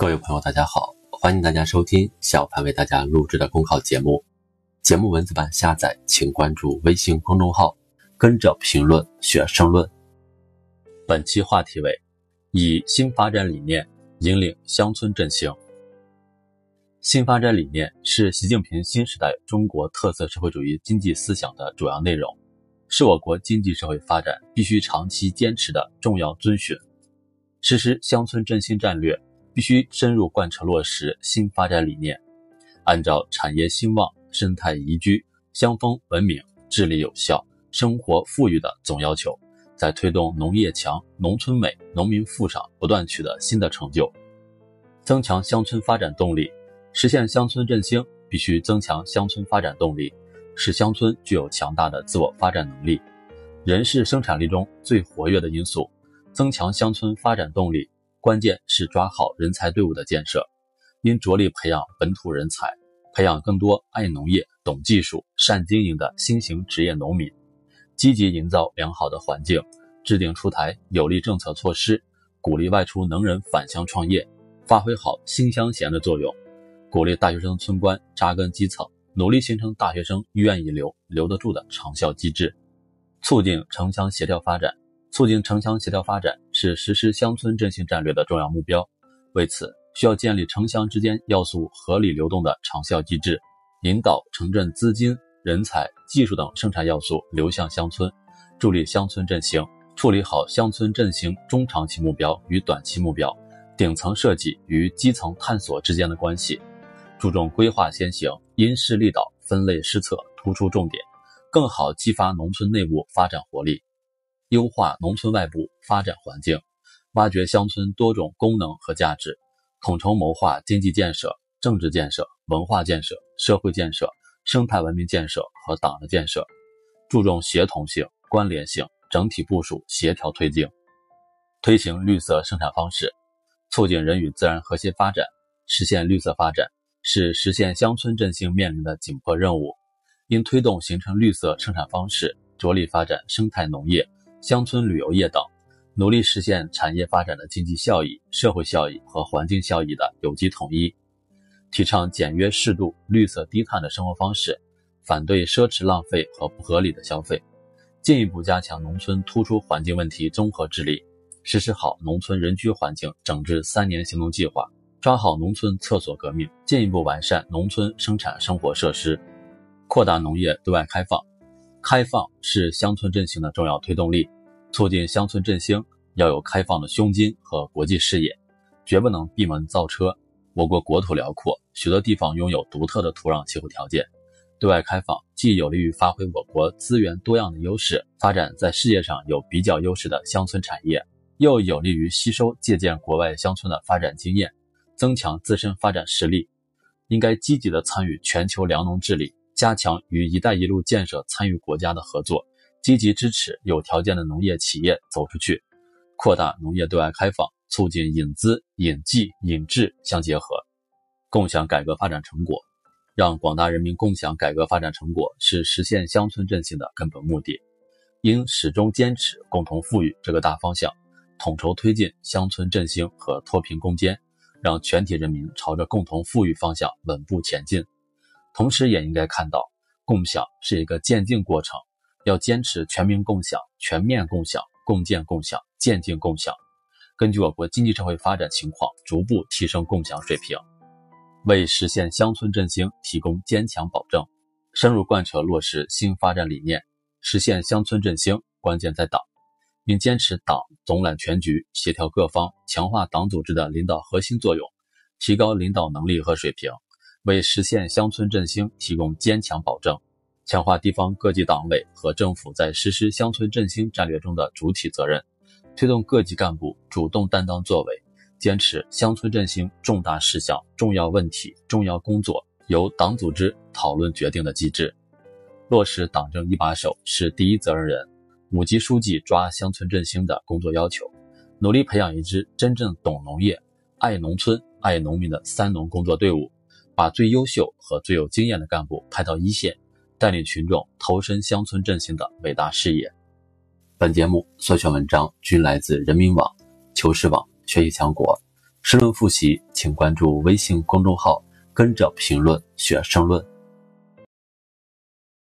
各位朋友，大家好，欢迎大家收听小潘为大家录制的公考节目。节目文字版下载，请关注微信公众号“跟着评论学申论”。本期话题为：以新发展理念引领乡村振兴。新发展理念是习近平新时代中国特色社会主义经济思想的主要内容，是我国经济社会发展必须长期坚持的重要遵循。实施乡村振兴战略。必须深入贯彻落实新发展理念，按照产业兴旺、生态宜居、乡风文明、治理有效、生活富裕的总要求，在推动农业强、农村美、农民富上不断取得新的成就，增强乡村发展动力。实现乡村振兴，必须增强乡村发展动力，使乡村具有强大的自我发展能力。人是生产力中最活跃的因素，增强乡村发展动力。关键是抓好人才队伍的建设，应着力培养本土人才，培养更多爱农业、懂技术、善经营的新型职业农民，积极营造良好的环境，制定出台有力政策措施，鼓励外出能人返乡创业，发挥好新乡贤的作用，鼓励大学生村官扎根基层，努力形成大学生愿意留、留得住的长效机制，促进城乡协调发展。促进城乡协调发展是实施乡村振兴战略的重要目标。为此，需要建立城乡之间要素合理流动的长效机制，引导城镇资金、人才、技术等生产要素流向乡村，助力乡村振兴。处理好乡村振兴中长期目标与短期目标、顶层设计与基层探索之间的关系，注重规划先行、因势利导、分类施策、突出重点，更好激发农村内部发展活力。优化农村外部发展环境，挖掘乡村多种功能和价值，统筹谋划经济建设、政治建设、文化建设、社会建设、生态文明建设和党的建设，注重协同性、关联性、整体部署、协调推进，推行绿色生产方式，促进人与自然和谐发展，实现绿色发展是实现乡村振兴面临的紧迫任务。应推动形成绿色生产方式，着力发展生态农业。乡村旅游业等，努力实现产业发展的经济效益、社会效益和环境效益的有机统一，提倡简约适度、绿色低碳的生活方式，反对奢侈浪费和不合理的消费，进一步加强农村突出环境问题综合治理，实施好农村人居环境整治三年行动计划，抓好农村厕所革命，进一步完善农村生产生活设施，扩大农业对外开放。开放是乡村振兴的重要推动力，促进乡村振兴要有开放的胸襟和国际视野，绝不能闭门造车。我国国土辽阔，许多地方拥有独特的土壤气候条件，对外开放既有利于发挥我国资源多样的优势，发展在世界上有比较优势的乡村产业，又有利于吸收借鉴国外乡村的发展经验，增强自身发展实力。应该积极的参与全球粮农治理。加强与“一带一路”建设参与国家的合作，积极支持有条件的农业企业走出去，扩大农业对外开放，促进引资、引技、引智相结合，共享改革发展成果，让广大人民共享改革发展成果是实现乡村振兴的根本目的。应始终坚持共同富裕这个大方向，统筹推进乡村振兴和脱贫攻坚，让全体人民朝着共同富裕方向稳步前进。同时，也应该看到，共享是一个渐进过程，要坚持全民共享、全面共享、共建共享、渐进共享。根据我国经济社会发展情况，逐步提升共享水平，为实现乡村振兴提供坚强保证。深入贯彻落实新发展理念，实现乡村振兴，关键在党，并坚持党总揽全局、协调各方，强化党组织的领导核心作用，提高领导能力和水平。为实现乡村振兴提供坚强保证，强化地方各级党委和政府在实施乡村振兴战略中的主体责任，推动各级干部主动担当作为，坚持乡村振兴重大事项、重要问题、重要工作由党组织讨论决定的机制，落实党政一把手是第一责任人，五级书记抓乡村振兴的工作要求，努力培养一支真正懂农业、爱农村、爱农民的三农工作队伍。把最优秀和最有经验的干部派到一线，带领群众投身乡村振兴的伟大事业。本节目所选文章均来自人民网、求是网、学习强国。申论复习，请关注微信公众号“跟着评论学申论”。